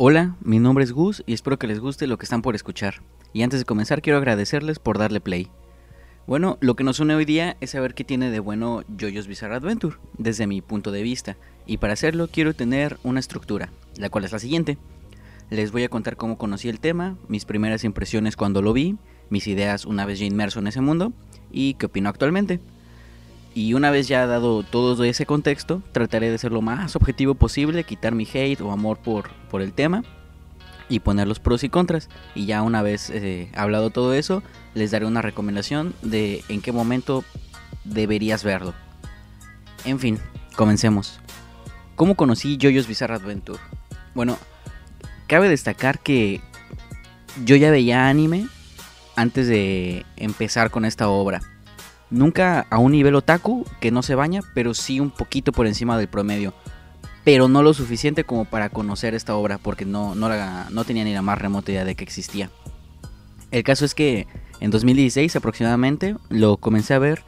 Hola, mi nombre es Gus y espero que les guste lo que están por escuchar. Y antes de comenzar quiero agradecerles por darle play. Bueno, lo que nos une hoy día es saber qué tiene de bueno JoJo's Bizarre Adventure, desde mi punto de vista. Y para hacerlo quiero tener una estructura, la cual es la siguiente. Les voy a contar cómo conocí el tema, mis primeras impresiones cuando lo vi, mis ideas una vez ya inmerso en ese mundo y qué opino actualmente. Y una vez ya dado todo ese contexto, trataré de ser lo más objetivo posible, quitar mi hate o amor por, por el tema y poner los pros y contras. Y ya una vez eh, hablado todo eso, les daré una recomendación de en qué momento deberías verlo. En fin, comencemos. ¿Cómo conocí JoJo's Bizarre Adventure? Bueno, cabe destacar que yo ya veía anime antes de empezar con esta obra nunca a un nivel otaku que no se baña, pero sí un poquito por encima del promedio. Pero no lo suficiente como para conocer esta obra, porque no, no, no tenía ni la más remota idea de que existía. El caso es que en 2016 aproximadamente lo comencé a ver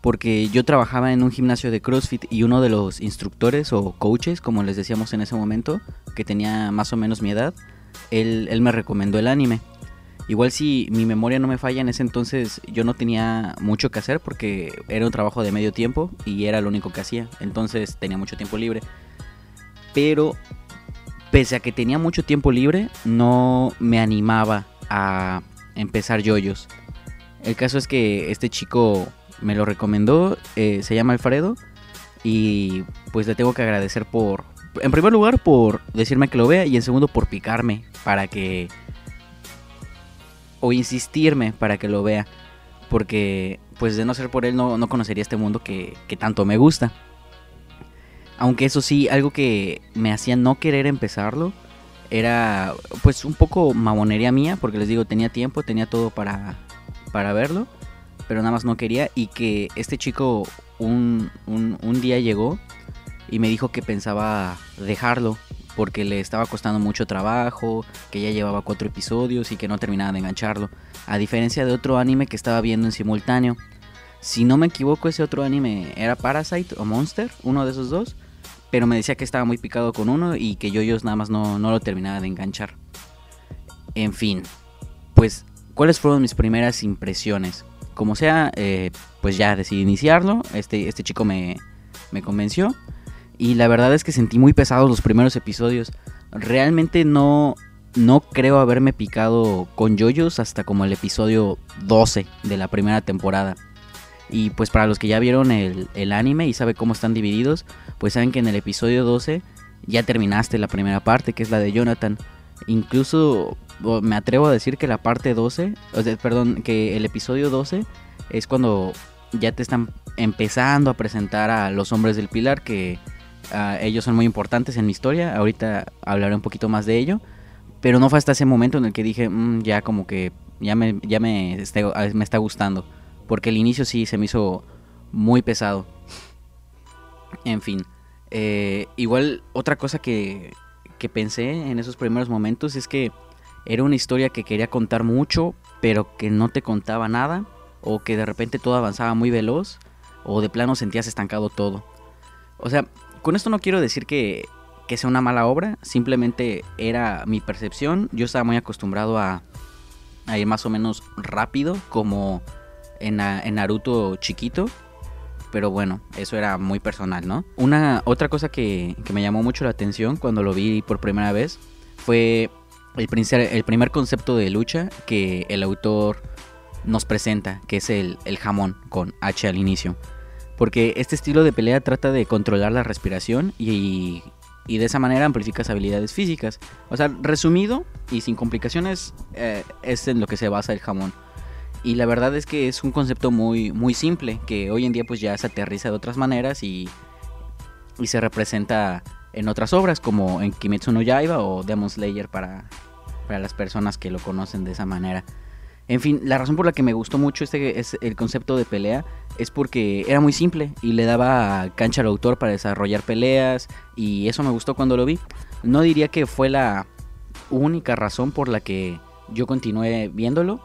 porque yo trabajaba en un gimnasio de CrossFit y uno de los instructores o coaches, como les decíamos en ese momento, que tenía más o menos mi edad, él, él me recomendó el anime. Igual si mi memoria no me falla, en ese entonces yo no tenía mucho que hacer porque era un trabajo de medio tiempo y era lo único que hacía. Entonces tenía mucho tiempo libre. Pero pese a que tenía mucho tiempo libre, no me animaba a empezar yoyos. El caso es que este chico me lo recomendó, eh, se llama Alfredo y pues le tengo que agradecer por, en primer lugar por decirme que lo vea y en segundo por picarme para que o insistirme para que lo vea. Porque pues de no ser por él no, conocería este mundo que, tanto me gusta. Aunque eso sí, algo que me hacía no querer empezarlo era pues un poco mamonería mía, porque les digo, tenía tiempo, tenía todo para, para verlo, pero nada más no quería. Y que este chico un, un, un día llegó y me dijo que pensaba dejarlo porque le estaba costando mucho trabajo, que ya llevaba cuatro episodios y que no terminaba de engancharlo, a diferencia de otro anime que estaba viendo en simultáneo. Si no me equivoco, ese otro anime era Parasite o Monster, uno de esos dos, pero me decía que estaba muy picado con uno y que yo, yo nada más no, lo terminaba de enganchar. En fin, pues, ¿cuáles fueron mis primeras impresiones? Como sea, eh, pues ya decidí iniciarlo, este, este chico me, me convenció y la verdad es que sentí muy pesados los primeros episodios. Realmente no, no creo haberme picado con yoyos hasta como el episodio 12 de la primera temporada. Y pues para los que ya vieron el, el anime y saben cómo están divididos, pues saben que en el episodio 12 ya terminaste la primera parte, que es la de Jonathan. Incluso me atrevo a decir que la parte 12, o sea, perdón, que el episodio 12 es cuando ya te están empezando a presentar a los hombres del pilar que Ah, ellos son muy importantes en mi historia. Ahorita hablaré un poquito más de ello. Pero no fue hasta ese momento en el que dije, mm, ya como que ya me, ya me, ah, me está gustando. Porque el inicio sí se me hizo muy pesado. En fin. Eh, igual otra cosa que, que pensé en esos primeros momentos es que era una historia que quería contar mucho, pero que no te contaba nada. O que de repente todo avanzaba muy veloz. O de plano sentías estancado todo. O sea, con esto no quiero decir que, sea una mala obra, simplemente era mi percepción. Yo estaba muy acostumbrado a, ir más o menos rápido, como en, Naruto chiquito. Pero bueno, eso era muy personal, ¿no? Una otra cosa que, me llamó mucho la atención cuando lo vi por primera vez fue el, el primer concepto de lucha que el autor nos presenta, que es el, el jamón con H al inicio. Porque este estilo de pelea trata de controlar la respiración y, de esa manera amplificas habilidades físicas. O sea, resumido y sin complicaciones, eh, es en lo que se basa el jamón. Y la verdad es que es un concepto muy, muy simple, que hoy en día pues ya se aterriza de otras maneras y, y se representa en otras obras como en Kimetsu no Yaiba o Demon Slayer para, para las personas que lo conocen de esa manera. En fin, la razón por la que me gustó mucho este es el concepto de pelea es porque era muy simple y le daba cancha al autor para desarrollar peleas y eso me gustó cuando lo vi. No diría que fue la única razón por la que yo continué viéndolo,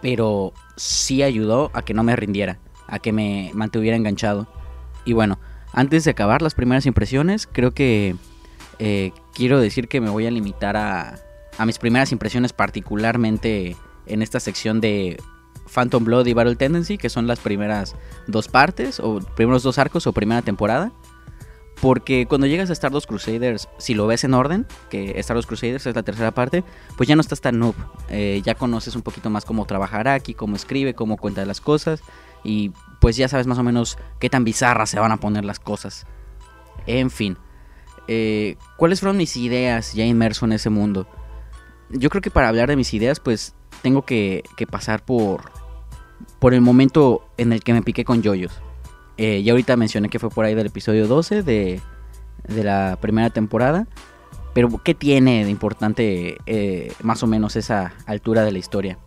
pero sí ayudó a que no me rindiera, a que me mantuviera enganchado. Y bueno, antes de acabar las primeras impresiones, creo que eh, quiero decir que me voy a limitar a, a mis primeras impresiones, particularmente en esta sección de Phantom Blood y Battle Tendency, que son las primeras dos partes, o primeros dos arcos o primera temporada. Porque cuando llegas a Stardust Crusaders, si lo ves en orden, que Stardust Crusaders es la tercera parte, pues ya no estás tan noob. Eh, ya conoces un poquito más cómo trabajar aquí, cómo escribe, cómo cuenta las cosas. Y pues ya sabes más o menos qué tan bizarras se van a poner las cosas. En fin. Eh, ¿Cuáles fueron mis ideas ya inmerso en ese mundo? Yo creo que para hablar de mis ideas, pues tengo que, pasar por, por el momento en el que me piqué con yoyos. Eh, ya ahorita mencioné que fue por ahí del episodio 12 de, de la primera temporada. Pero ¿qué tiene de importante eh, más o menos esa altura de la historia?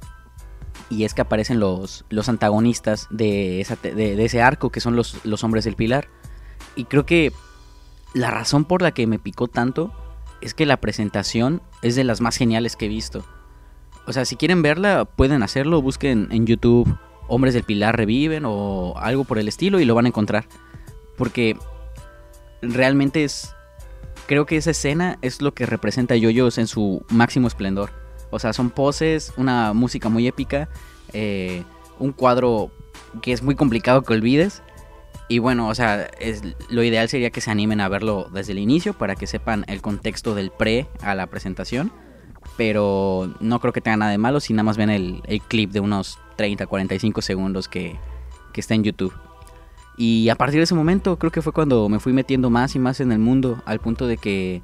Y es que aparecen los, los antagonistas de, esa, de, ese arco, que son los, los hombres del pilar. Y creo que la razón por la que me picó tanto es que la presentación es de las más geniales que he visto. O sea, si quieren verla, pueden hacerlo, busquen en YouTube hombres del pilar reviven o algo por el estilo y lo van a encontrar. Porque realmente es... Creo que esa escena es lo que representa Yoyos en su máximo esplendor. O sea, son poses, una música muy épica, eh, un cuadro que es muy complicado que olvides. Y bueno, o sea, es, lo ideal sería que se animen a verlo desde el inicio para que sepan el contexto del pre a la presentación. Pero no creo que tenga nada de malo si nada más ven el, el clip de unos 30, 45 segundos que, que está en YouTube. Y a partir de ese momento creo que fue cuando me fui metiendo más y más en el mundo, al punto de que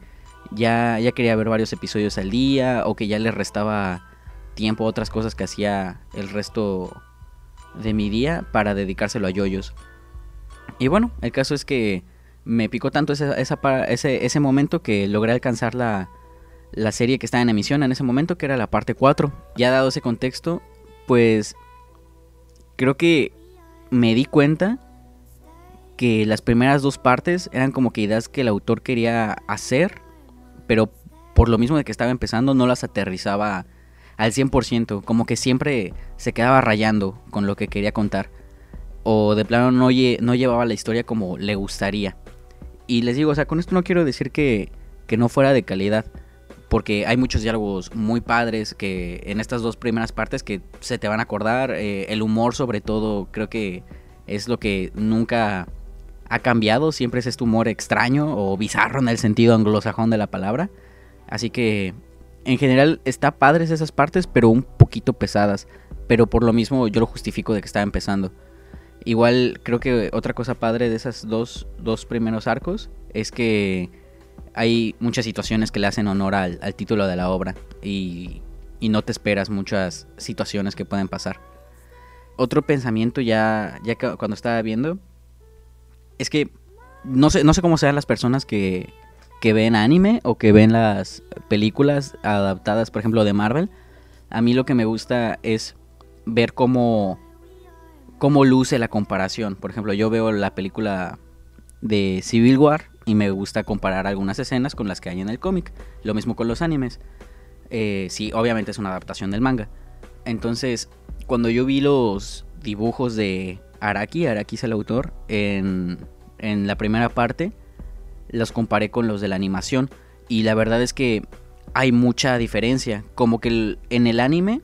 ya, ya quería ver varios episodios al día o que ya le restaba tiempo a otras cosas que hacía el resto de mi día para dedicárselo a yoyos. Y bueno, el caso es que me picó tanto ese, ese, momento que logré alcanzar la, la serie que estaba en emisión en ese momento, que era la parte 4. Ya dado ese contexto, pues creo que me di cuenta que las primeras dos partes eran como que ideas que el autor quería hacer, pero por lo mismo de que estaba empezando no las aterrizaba al 100%, como que siempre se quedaba rayando con lo que quería contar, o de plano no, llevaba la historia como le gustaría. Y les digo, o sea, con esto no quiero decir que, que no fuera de calidad, porque hay muchos diálogos muy padres que en estas dos primeras partes que se te van a acordar. Eh, el humor sobre todo creo que es lo que nunca ha cambiado, siempre es este humor extraño o bizarro en el sentido anglosajón de la palabra. Así que en general está padres esas partes, pero un poquito pesadas. Pero por lo mismo yo lo justifico de que estaba empezando. Igual creo que otra cosa padre de esas dos, dos primeros arcos es que hay muchas situaciones que le hacen honor al, título de la obra y, no te esperas muchas situaciones que pueden pasar. Otro pensamiento ya, ya cuando estaba viendo es que no sé, no sé cómo sean las personas que, que ven anime o que ven las películas adaptadas, por ejemplo, de Marvel. A mí lo que me gusta es ver cómo, cómo luce la comparación. Por ejemplo, yo veo la película de Civil War y me gusta comparar algunas escenas con las que hay en el cómic. Lo mismo con los animes. Eh, sí, obviamente es una adaptación del manga. Entonces, cuando yo vi los dibujos de Araki, Araki es el autor, en, en la primera parte, los comparé con los de la animación. Y la verdad es que hay mucha diferencia. Como que en el anime,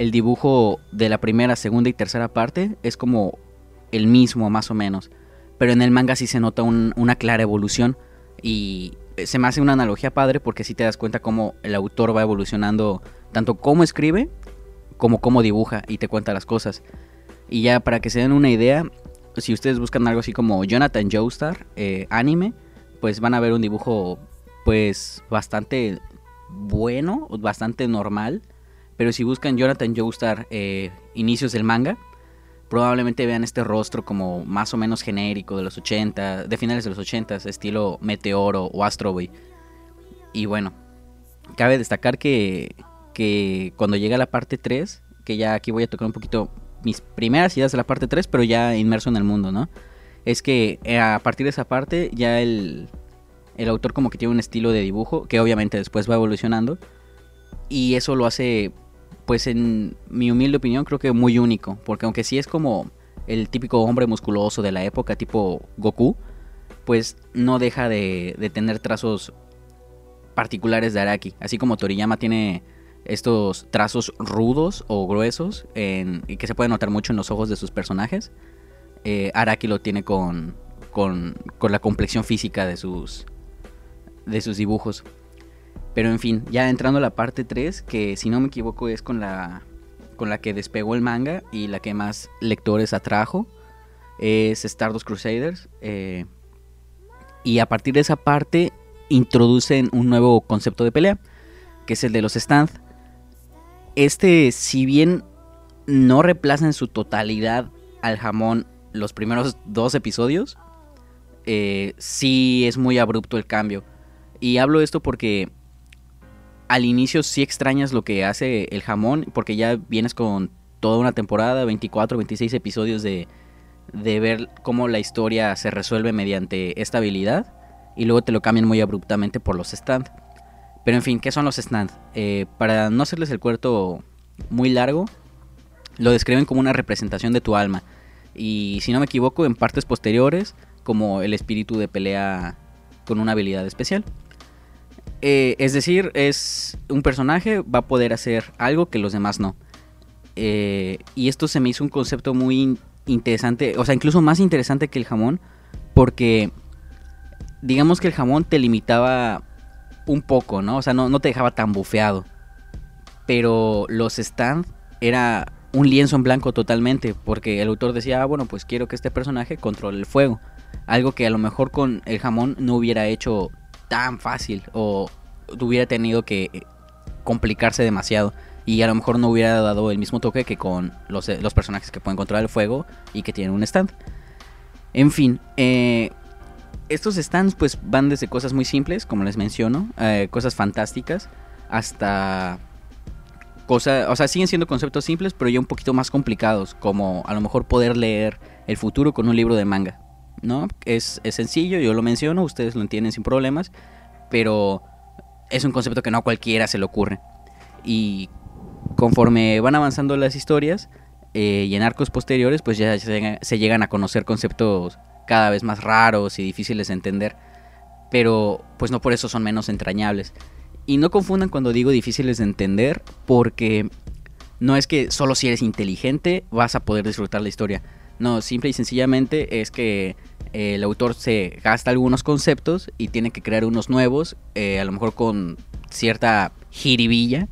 el dibujo de la primera, segunda y tercera parte es como el mismo, más o menos pero en el manga sí se nota una clara evolución y se me hace una analogía padre porque sí te das cuenta cómo el autor va evolucionando tanto cómo escribe como cómo dibuja y te cuenta las cosas. Y ya para que se den una idea, si ustedes buscan algo así como Jonathan Joestar, eh, anime, pues van a ver un dibujo pues bastante bueno, bastante normal. Pero si buscan Jonathan Joestar eh, inicios del manga, probablemente vean este rostro como más o menos genérico de los 80, de finales de los 80, estilo Meteoro o Astro Boy. Y bueno, cabe destacar que, que cuando llega la parte 3, que ya aquí voy a tocar un poquito mis primeras ideas de la parte 3, pero ya inmerso en el mundo, ¿no? Es que eh, a partir de esa parte ya el, el autor como que tiene un estilo de dibujo que obviamente después va evolucionando y eso lo hace pues en mi humilde opinión creo que muy único, porque aunque sí es como el típico hombre musculoso de la época tipo Goku, pues no deja de, tener trazos particulares de Araki. Así como Toriyama tiene estos trazos rudos o gruesos y que se puede notar mucho en los ojos de sus personajes. Eh, Araki lo tiene con, con, con, la complexión física de sus, de sus dibujos. Pero en fin, ya entrando a la parte 3, que si no me equivoco es con la, con la que despegó el manga y la que más lectores atrajo, es Stardust Crusaders. Eh, y a partir de esa parte introducen un nuevo concepto de pelea, que es el de los stands este, si bien no reemplaza en su totalidad al jamón los primeros dos episodios, eh, sí es muy abrupto el cambio. Y hablo esto porque al inicio sí extrañas lo que hace el jamón, porque ya vienes con toda una temporada, 24, 26 episodios de, de ver cómo la historia se resuelve mediante esta habilidad, y luego te lo cambian muy abruptamente por los stands. Pero en fin, ¿qué son los stands? Eh, para no hacerles el cuarto muy largo, lo describen como una representación de tu alma. Y si no me equivoco, en partes posteriores, como el espíritu de pelea con una habilidad especial. Eh, es decir, es un personaje, va a poder hacer algo que los demás no. Eh, y esto se me hizo un concepto muy interesante, o sea, incluso más interesante que el jamón, porque digamos que el jamón te limitaba un poco, ¿no? O sea, no, te dejaba tan bufeado. Pero los stands era un lienzo en blanco totalmente, porque el autor decía, ah, bueno, pues quiero que este personaje controle el fuego. Algo que a lo mejor con el jamón no hubiera hecho tan fácil o hubiera tenido que complicarse demasiado. Y a lo mejor no hubiera dado el mismo toque que con los, los personajes que pueden controlar el fuego y que tienen un stand. En fin, eh, estos stands pues van desde cosas muy simples, como les menciono, eh, cosas fantásticas, hasta cosas, o sea, siguen siendo conceptos simples, pero ya un poquito más complicados, como a lo mejor poder leer el futuro con un libro de manga, ¿no? Es, es sencillo, yo lo menciono, ustedes lo entienden sin problemas, pero es un concepto que no a cualquiera se le ocurre. Y conforme van avanzando las historias eh, y en arcos posteriores, pues ya se llegan a conocer conceptos cada vez más raros y difíciles de entender, pero pues no por eso son menos entrañables. Y no confundan cuando digo difíciles de entender, porque no es que solo si eres inteligente vas a poder disfrutar la historia. No, simple y sencillamente es que el autor se gasta algunos conceptos y tiene que crear unos nuevos, eh, a lo mejor con cierta jiribilla,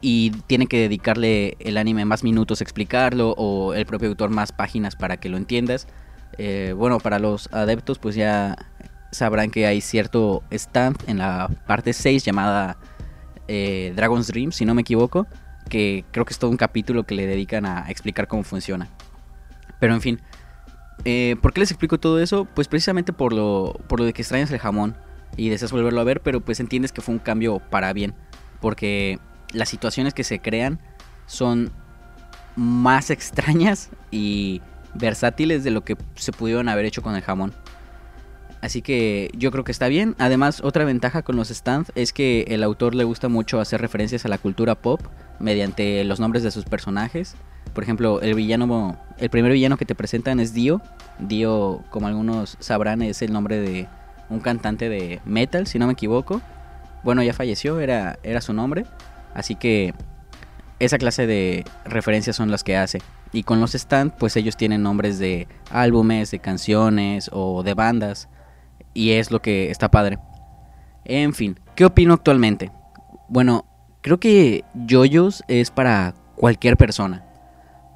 y tiene que dedicarle el anime más minutos a explicarlo o el propio autor más páginas para que lo entiendas. Eh, bueno, para los adeptos pues ya sabrán que hay cierto stand en la parte 6 llamada eh, Dragon's Dream, si no me equivoco, que creo que es todo un capítulo que le dedican a explicar cómo funciona. Pero en fin, eh, ¿por qué les explico todo eso? Pues precisamente por lo, por lo de que extrañas el jamón y deseas volverlo a ver, pero pues entiendes que fue un cambio para bien, porque las situaciones que se crean son más extrañas y versátiles de lo que se pudieron haber hecho con el jamón. Así que yo creo que está bien. Además, otra ventaja con los stands es que el autor le gusta mucho hacer referencias a la cultura pop mediante los nombres de sus personajes. Por ejemplo, el villano, el primer villano que te presentan es Dio. Dio, como algunos sabrán, es el nombre de un cantante de metal, si no me equivoco. Bueno, ya falleció, era, era su nombre. Así que esa clase de referencias son las que hace. Y con los stand, pues ellos tienen nombres de álbumes, de canciones o de bandas. Y es lo que está padre. En fin, ¿qué opino actualmente? Bueno, creo que Yoyos es para cualquier persona.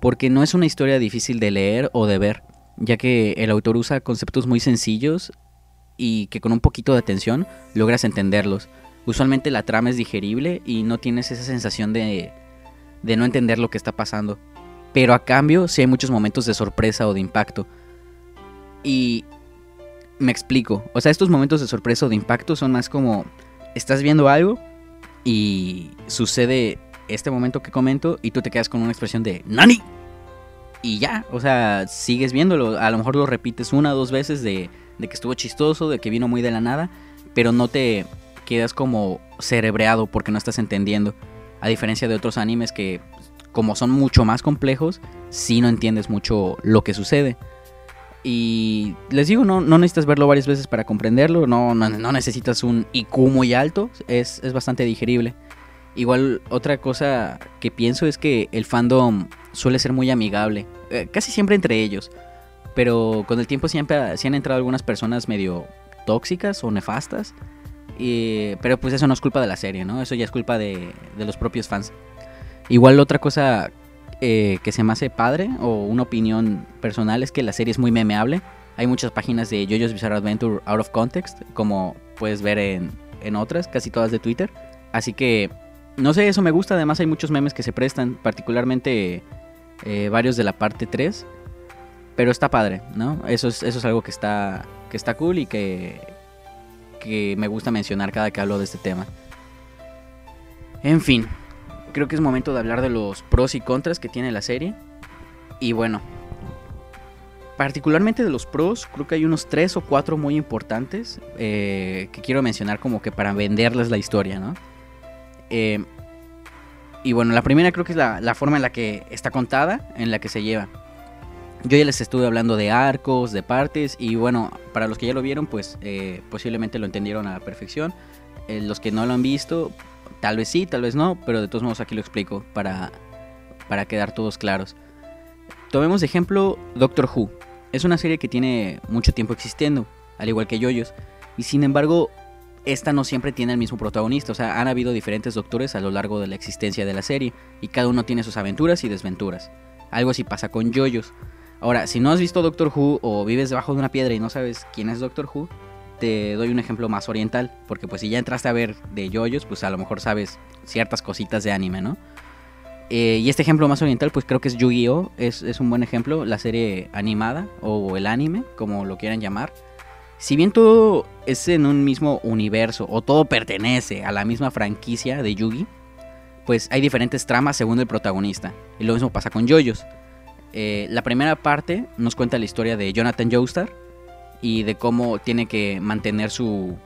Porque no es una historia difícil de leer o de ver, ya que el autor usa conceptos muy sencillos y que con un poquito de atención logras entenderlos. Usualmente la trama es digerible y no tienes esa sensación de, de no entender lo que está pasando. Pero a cambio, sí hay muchos momentos de sorpresa o de impacto. Y me explico. O sea, estos momentos de sorpresa o de impacto son más como estás viendo algo y sucede este momento que comento y tú te quedas con una expresión de ¡Nani! Y ya, o sea, sigues viéndolo. A lo mejor lo repites una o dos veces de, que estuvo chistoso, de que vino muy de la nada, pero no te quedas como cerebreado porque no estás entendiendo. A diferencia de otros animes que como son mucho más complejos, si no entiendes mucho lo que sucede. Y les digo, no, no necesitas verlo varias veces para comprenderlo, no, no, necesitas un IQ muy alto, es, es bastante digerible. Igual otra cosa que pienso es que el fandom suele ser muy amigable, eh, casi siempre entre ellos, pero con el tiempo siempre sí han entrado algunas personas medio tóxicas o nefastas, pero pues eso no es culpa de la serie, ¿no? Eso ya es culpa de, de los propios fans. Igual otra cosa eh, que se me hace padre o una opinión personal es que la serie es muy memeable. Hay muchas páginas de JoJo's Bizarre Adventure out of context, como puedes ver en, en otras, casi todas de Twitter. Así que no sé, eso me gusta. Además, hay muchos memes que se prestan, particularmente eh, varios de la parte 3. Pero está padre, ¿no? Eso es, eso es algo que está, que está cool y que, que me gusta mencionar cada que hablo de este tema. En fin, creo que es momento de hablar de los pros y contras que tiene la serie. Y bueno, particularmente de los pros, creo que hay unos 3 o 4 muy importantes eh, que quiero mencionar como que para venderles la historia, ¿no? Eh, y bueno, la primera creo que es la, forma en la que está contada, en la que se lleva. Yo ya les estuve hablando de arcos, de partes, y bueno, para los que ya lo vieron, pues eh, posiblemente lo entendieron a la perfección. Eh, los que no lo han visto, tal vez sí, tal vez no, pero de todos modos aquí lo explico para, para quedar todos claros. Tomemos de ejemplo Doctor Who. Es una serie que tiene mucho tiempo existiendo, al igual que Yoyos, y sin embargo esta no siempre tiene el mismo protagonista, o sea, han habido diferentes doctores a lo largo de la existencia de la serie, y cada uno tiene sus aventuras y desventuras. Algo así pasa con Yoyos. Ahora, si no has visto Doctor Who o vives debajo de una piedra y no sabes quién es Doctor Who, te doy un ejemplo más oriental, porque pues si ya entraste a ver de Yoyos, pues a lo mejor sabes ciertas cositas de anime, ¿no? Eh, y este ejemplo más oriental, pues creo que es Yu-Gi-Oh! Es, es un buen ejemplo, la serie animada o el anime, como lo quieran llamar si bien todo es en un mismo universo o todo pertenece a la misma franquicia de Yugi, pues hay diferentes tramas según el protagonista. Y lo mismo pasa con Yoyos. Eh, la primera parte nos cuenta la historia de Jonathan Joestar y de cómo tiene que mantener su,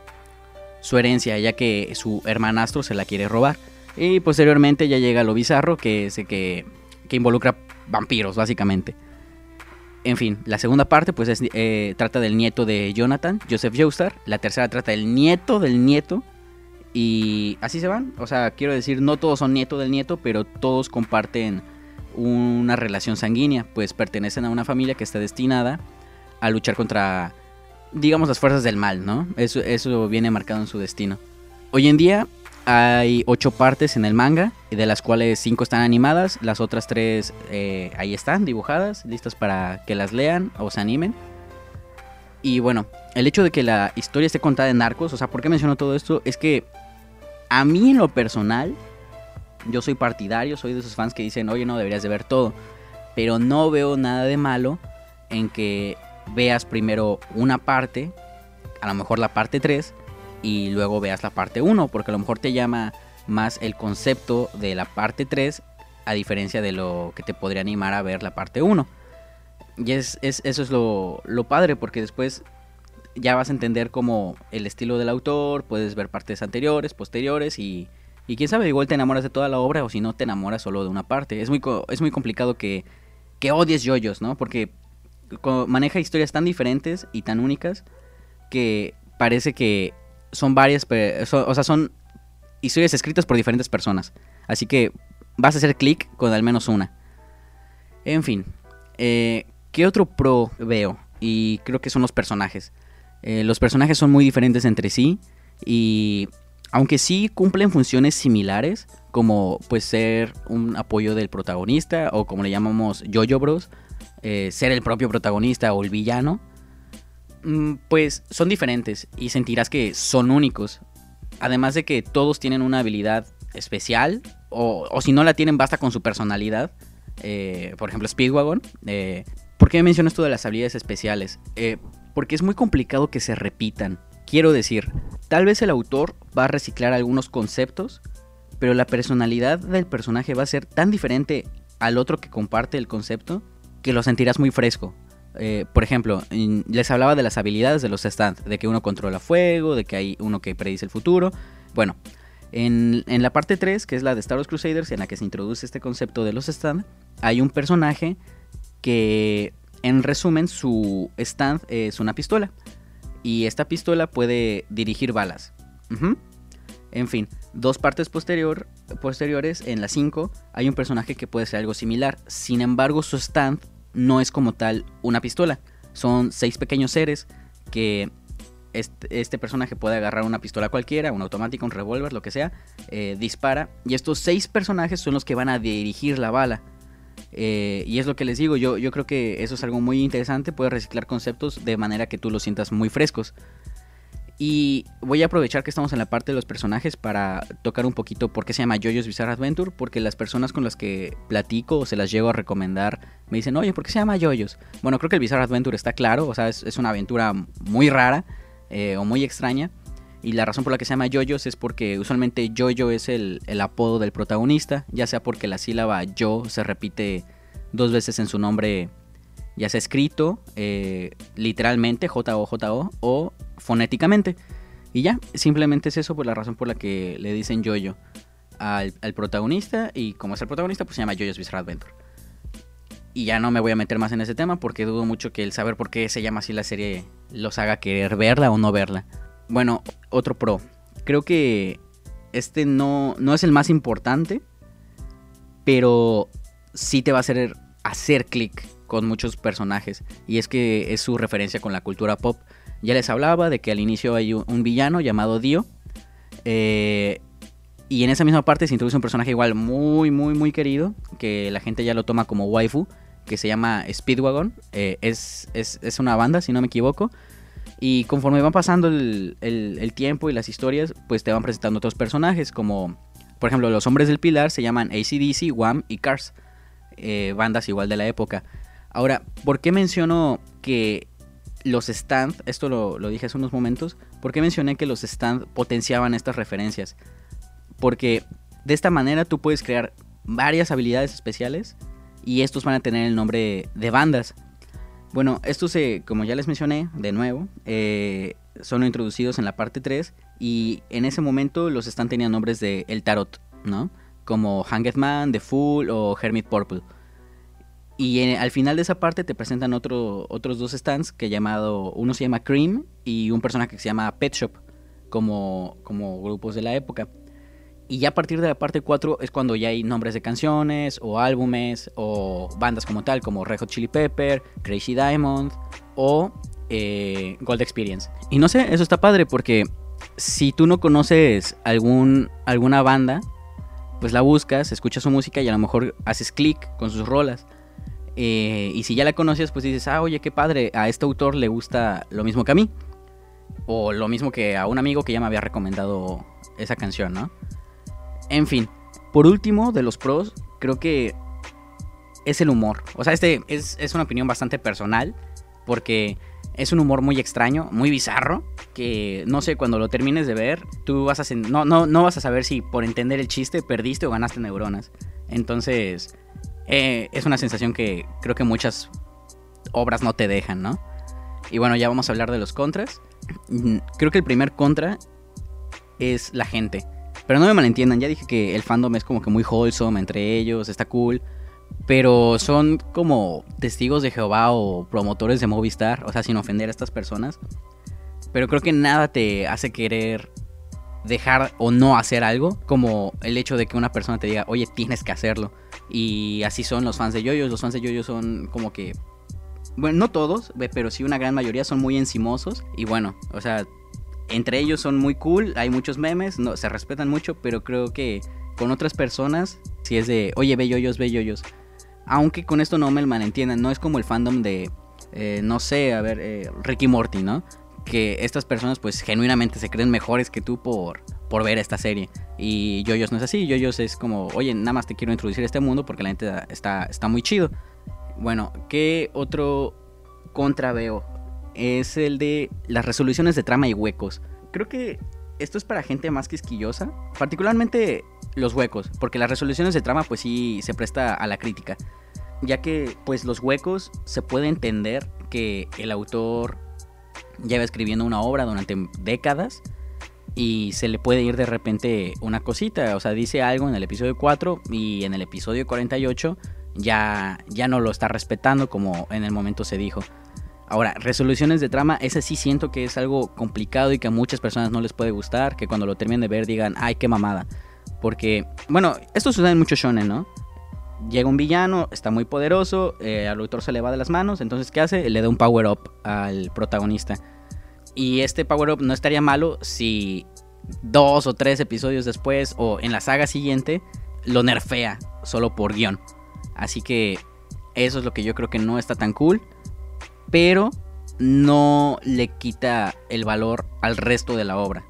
su herencia ya que su hermanastro se la quiere robar. Y posteriormente ya llega lo bizarro que, es que, que involucra vampiros básicamente. En fin, la segunda parte pues eh, trata del nieto de Jonathan, Joseph Joestar. La tercera trata del nieto del nieto. Y así se van. O sea, quiero decir, no todos son nieto del nieto, pero todos comparten una relación sanguínea. Pues pertenecen a una familia que está destinada a luchar contra, digamos, las fuerzas del mal, ¿no? Eso, eso viene marcado en su destino. Hoy en día hay ocho partes en el manga, de las cuales cinco están animadas, las otras tres eh, ahí están dibujadas, listas para que las lean o se animen. Y bueno, el hecho de que la historia esté contada en arcos, o sea, ¿por qué menciono todo esto? Es que a mí en lo personal, yo soy partidario, soy de esos fans que dicen, oye, no deberías de ver todo. Pero no veo nada de malo en que veas primero una parte, a lo mejor la parte 3, y luego veas la parte 1, porque a lo mejor te llama más el concepto de la parte 3 a diferencia de lo que te podría animar a ver la parte 1. Y es, eso es lo, padre, porque después ya vas a entender como el estilo del autor, puedes ver partes anteriores, posteriores y, y quién sabe, igual te enamoras de toda la obra o si no te enamoras solo de una parte. Es muy, es muy complicado que, que odies yoyos, ¿no? Porque maneja historias tan diferentes y tan únicas que parece que son varias, o sea, son historias escritas por diferentes personas. Así que vas a hacer clic con al menos una. En fin, eh, ¿qué otro pro veo? Y creo que son los personajes. Eh, los personajes son muy diferentes entre sí y aunque sí cumplen funciones similares, como pues ser un apoyo del protagonista o como le llamamos Jojo Bros, eh, ser el propio protagonista o el villano, pues son diferentes y sentirás que son únicos. Además de que todos tienen una habilidad especial, o, si no la tienen, basta con su personalidad. Eh, por ejemplo, Speedwagon. Eh, ¿Por qué menciono esto de las habilidades especiales? Eh, porque es muy complicado que se repitan. Quiero decir, tal vez el autor va a reciclar algunos conceptos, pero la personalidad del personaje va a ser tan diferente al otro que comparte el concepto que lo sentirás muy fresco. Eh, por ejemplo, les hablaba de las habilidades de los stands, de que uno controla fuego, de que hay uno que predice el futuro. Bueno, en, la parte 3, que es la de Star Wars Crusaders, en la que se introduce este concepto de los stands, hay un personaje que En resumen, su stand es una pistola. Y esta pistola puede dirigir balas. En fin, dos partes posterior, posteriores, en la 5, hay un personaje que puede ser algo similar. Sin embargo, su stand no es como tal una pistola. Son seis pequeños seres que este, personaje puede agarrar una pistola cualquiera, un automático, un revólver, lo que sea, eh, dispara. Y estos seis personajes son los que van a dirigir la bala. Eh, y es lo que les digo, yo, yo creo que eso es algo muy interesante, puedes reciclar conceptos de manera que tú los sientas muy frescos. Y voy a aprovechar que estamos en la parte de los personajes para tocar un poquito por qué se llama JoJo's Bizarre Adventure, porque las personas con las que platico o se las llego a recomendar me dicen, oye, ¿por qué se llama JoJo's? Bueno, creo que el Bizarre Adventure está claro, o sea, es, una aventura muy rara eh, o muy extraña. Y la razón por la que se llama JoJo's es porque usualmente JoJo es el, el apodo del protagonista, ya sea porque la sílaba Yo se repite dos veces en su nombre ya sea escrito eh, literalmente, J-O-J-O, o fonéticamente. Y ya, simplemente es eso por la razón por la que le dicen Jojo al, al protagonista. Y como es el protagonista, pues se llama Jojo's Bizarre Adventure. Y ya no me voy a meter más en ese tema porque dudo mucho que el saber por qué se llama así la serie los haga querer verla o no verla. Bueno, otro pro. Creo que este no, no es el más importante, pero sí te va a hacer hacer clic con muchos personajes. Y es que es su referencia con la cultura pop. Ya les hablaba de que al inicio hay un villano llamado Dio. Eh, y en esa misma parte se introduce un personaje igual muy, muy, muy querido. Que la gente ya lo toma como waifu. Que se llama Speedwagon. Eh, es, es, una banda, si no me equivoco. Y conforme van pasando el, el, tiempo y las historias, pues te van presentando otros personajes. Como, por ejemplo, los hombres del pilar se llaman ACDC, Wham y Cars. Eh, bandas igual de la época. Ahora, ¿por qué menciono que los stands, esto lo, dije hace unos momentos, ¿por qué mencioné que los stands potenciaban estas referencias? Porque de esta manera tú puedes crear varias habilidades especiales y estos van a tener el nombre de bandas. Bueno, estos, se, como ya les mencioné, de nuevo, eh, son introducidos en la parte 3 y en ese momento los stands tenían nombres de El Tarot, ¿no? Como Hanged Man, The Fool o Hermit Purple. Y al final de esa parte te presentan otro, otros dos stands que llamado, uno se llama Cream y un personaje que se llama Pet Shop, como, como grupos de la época. Y ya a partir de la parte 4 es cuando ya hay nombres de canciones o álbumes o bandas como tal, como Red Hot Chili Pepper, Crazy Diamond o eh, Gold Experience. Y no sé, eso está padre porque si tú no conoces algún, alguna banda, pues la buscas, escuchas su música y a lo mejor haces clic con sus rolas. Eh, y si ya la conoces, pues dices, ah, oye, qué padre, a este autor le gusta lo mismo que a mí. O lo mismo que a un amigo que ya me había recomendado esa canción, ¿no? En fin, por último, de los pros, creo que es el humor. O sea, este es, una opinión bastante personal, porque es un humor muy extraño, muy bizarro, que no sé, cuando lo termines de ver, tú vas a no, no, no vas a saber si por entender el chiste perdiste o ganaste neuronas. Entonces, eh, es una sensación que creo que muchas obras no te dejan, ¿no? Y bueno, ya vamos a hablar de los contras. Mm, creo que el primer contra es la gente. Pero no me malentiendan, ya dije que el fandom es como que muy wholesome entre ellos, está cool. Pero son como testigos de Jehová o promotores de Movistar, o sea, sin ofender a estas personas. Pero creo que nada te hace querer dejar o no hacer algo, como el hecho de que una persona te diga, oye, tienes que hacerlo. Y así son los fans de Yoyos. Los fans de Yoyos son como que. Bueno, no todos, pero sí una gran mayoría son muy encimosos. Y bueno, o sea, entre ellos son muy cool. Hay muchos memes, no, se respetan mucho, pero creo que con otras personas, si es de, oye, ve Yoyos, ve Yoyos. Aunque con esto no me malentiendan, no es como el fandom de, eh, no sé, a ver, eh, Ricky Morty, ¿no? Que estas personas pues genuinamente se creen mejores que tú por, por ver esta serie. Y Yoyos no es así, Yoyos es como, oye, nada más te quiero introducir a este mundo porque la gente está, está muy chido. Bueno, ¿qué otro contra veo? Es el de las resoluciones de trama y huecos. Creo que esto es para gente más quisquillosa, particularmente los huecos, porque las resoluciones de trama pues sí se presta a la crítica, ya que pues los huecos se puede entender que el autor lleva escribiendo una obra durante décadas y se le puede ir de repente una cosita, o sea, dice algo en el episodio 4 y en el episodio 48 ya, ya no lo está respetando como en el momento se dijo. Ahora, resoluciones de trama, ese sí siento que es algo complicado y que a muchas personas no les puede gustar, que cuando lo terminen de ver digan, ay, qué mamada. Porque, bueno, esto sucede en muchos shonen, ¿no? Llega un villano, está muy poderoso, eh, al autor se le va de las manos, entonces ¿qué hace? Le da un power up al protagonista. Y este power up no estaría malo si dos o tres episodios después o en la saga siguiente lo nerfea solo por guion. Así que eso es lo que yo creo que no está tan cool. Pero no le quita el valor al resto de la obra.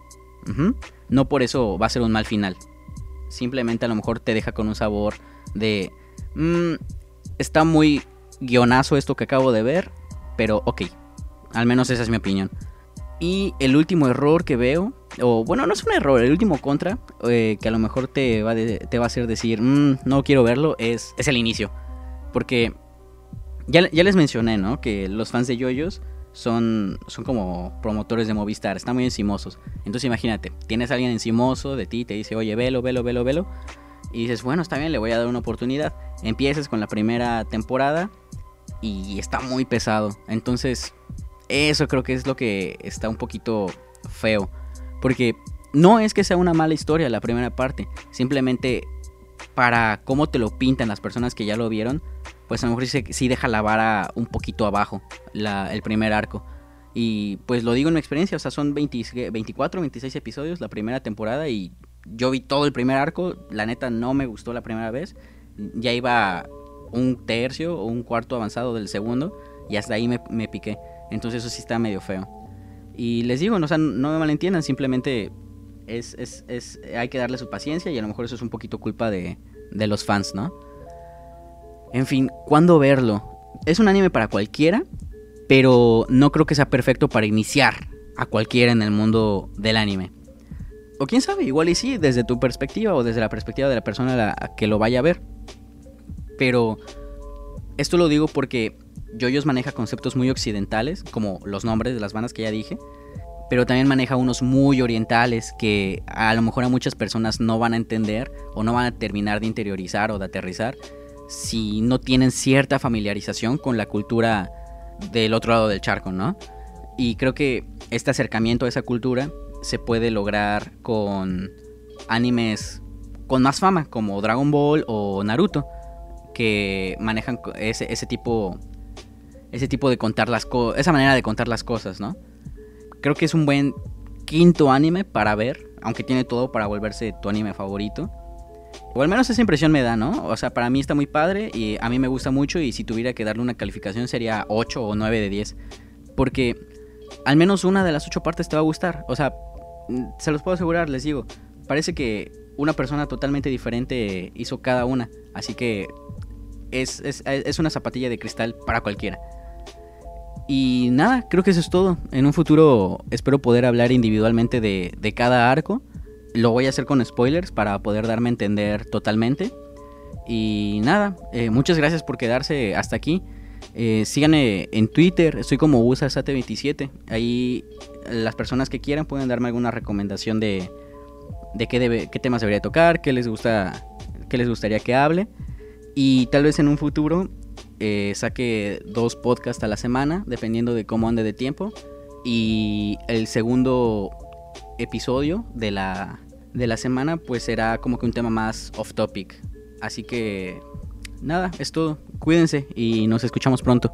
No por eso va a ser un mal final. Simplemente a lo mejor te deja con un sabor de... Mm, está muy guionazo esto que acabo de ver. Pero ok. Al menos esa es mi opinión. Y el último error que veo, o bueno, no es un error, el último contra, eh, que a lo mejor te va, te va a hacer decir, mm, no quiero verlo, es, es el inicio. Porque ya, ya, les mencioné, ¿no? Que los fans de Yoyos son, son como promotores de Movistar, están muy encimosos. Entonces imagínate, tienes a alguien encimoso de ti, te dice, oye, velo, velo, velo, velo. Y dices, bueno, está bien, le voy a dar una oportunidad. Empiezas con la primera temporada y está muy pesado. Entonces eso creo que es lo que está un poquito feo. Porque no es que sea una mala historia la primera parte. Simplemente para cómo te lo pintan las personas que ya lo vieron, pues a lo mejor sí, deja la vara un poquito abajo el primer arco. Y pues lo digo en mi experiencia, o sea, son 24, 26 episodios la primera temporada y yo vi todo el primer arco, la neta no me gustó la primera vez, ya iba un tercio o un cuarto avanzado del segundo y hasta ahí me piqué. Entonces eso sí está medio feo. Y les digo, no, no me malentiendan, simplemente es, es, hay que darle su paciencia y a lo mejor eso es un poquito culpa de, de los fans, ¿no? En fin, ¿cuándo verlo? Es un anime para cualquiera, pero no creo que sea perfecto para iniciar a cualquiera en el mundo del anime. O quién sabe, igual y sí, desde tu perspectiva o desde la perspectiva de la persona que lo vaya a ver. Pero esto lo digo porque Yoyos maneja conceptos muy occidentales, como los nombres de las bandas que ya dije, pero también maneja unos muy orientales que a lo mejor a muchas personas no van a entender o no van a terminar de interiorizar o de aterrizar si no tienen cierta familiarización con la cultura del otro lado del charco, ¿no? Y creo que este acercamiento a esa cultura se puede lograr con animes con más fama, como Dragon Ball o Naruto, que manejan ese, ese tipo ese tipo de contar las cosas, esa manera de contar las cosas, ¿no? Creo que es un buen quinto anime para ver, aunque tiene todo para volverse tu anime favorito. O al menos esa impresión me da, ¿no? O sea, para mí está muy padre y a mí me gusta mucho y si tuviera que darle una calificación sería 8 o 9 de 10. Porque al menos una de las 8 partes te va a gustar. O sea, mm, se los puedo asegurar, les digo. Parece que una persona totalmente diferente hizo cada una. Así que es, es, es una zapatilla de cristal para cualquiera. Y nada, creo que eso es todo. En un futuro espero poder hablar individualmente de, cada arco. Lo voy a hacer con spoilers para poder darme a entender totalmente. Y nada, eh, muchas gracias por quedarse hasta aquí. Eh, síganme en Twitter, estoy como usasate27. Ahí las personas que quieran pueden darme alguna recomendación de, de qué, debe, qué temas debería tocar, qué les, gusta, qué les gustaría que hable. Y tal vez en un futuro eh, saque dos podcasts a la semana, dependiendo de cómo ande de tiempo. Y el segundo episodio de la, de la semana, pues será como que un tema más off topic. Así que, nada, es todo. Cuídense y nos escuchamos pronto.